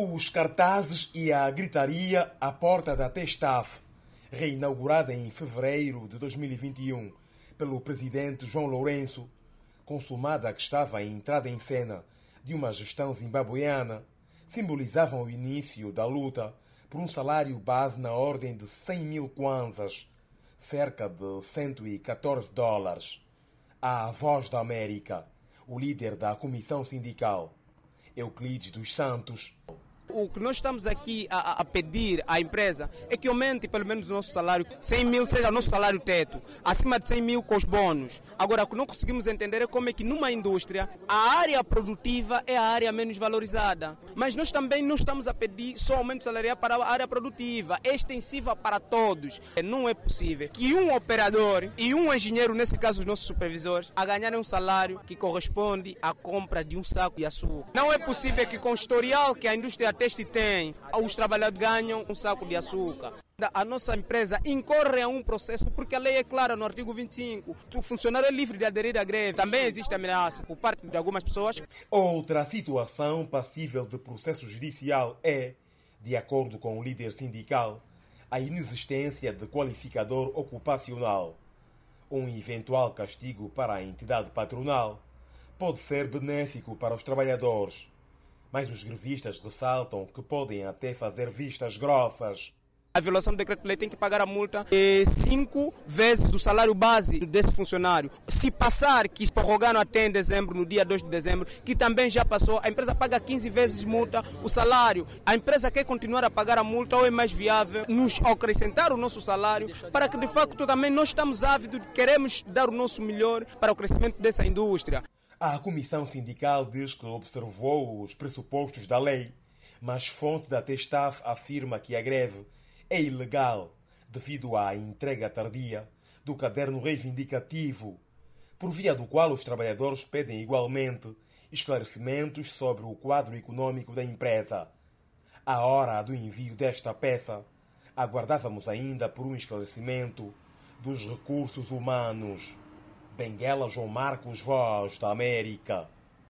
Os cartazes e a gritaria à porta da Testaf, reinaugurada em fevereiro de 2021 pelo presidente João Lourenço, consumada que estava a entrada em cena de uma gestão zimbabueana, simbolizavam o início da luta por um salário base na ordem de 100 mil kwanzas, cerca de 114 dólares. A voz da América, o líder da comissão sindical, Euclides dos Santos, o que nós estamos aqui a, a, pedir à empresa é que aumente pelo menos o nosso salário, 100 mil seja o nosso salário teto, acima de 100 mil com os bônus. Agora, o que não conseguimos entender é como é que numa indústria a área produtiva é a área menos valorizada. Mas nós também não estamos a pedir só aumento salarial para a área produtiva, é extensiva para todos. Não é possível que um operador e um engenheiro, nesse caso os nossos supervisores, a ganharem um salário que corresponde à compra de um saco de açúcar. Não é possível que com o historial que a indústria teste tem, os trabalhadores ganham um saco de açúcar. A nossa empresa incorre a um processo porque a lei é clara no artigo 25. O funcionário é livre de aderir à greve. Também existe ameaça por parte de algumas pessoas. Outra situação passível de processo judicial é, de acordo com o líder sindical, a inexistência de qualificador ocupacional. Um eventual castigo para a entidade patronal pode ser benéfico para os trabalhadores mas os grevistas ressaltam que podem até fazer vistas grossas. A violação do decreto-lei tem que pagar a multa de cinco vezes o salário base desse funcionário. Se passar, que prorrogaram até em dezembro, no dia 2 de dezembro, que também já passou, a empresa paga 15 vezes multa o salário. A empresa quer continuar a pagar a multa ou é mais viável nos acrescentar o nosso salário para que de facto também nós estamos ávidos, queremos dar o nosso melhor para o crescimento dessa indústria. A comissão sindical diz que observou os pressupostos da lei, mas fonte da Testaf afirma que a greve é ilegal devido à entrega tardia do caderno reivindicativo, por via do qual os trabalhadores pedem igualmente esclarecimentos sobre o quadro econômico da empresa. À hora do envio desta peça, aguardávamos ainda por um esclarecimento dos recursos humanos. Benguela João Marcos, Voz da América.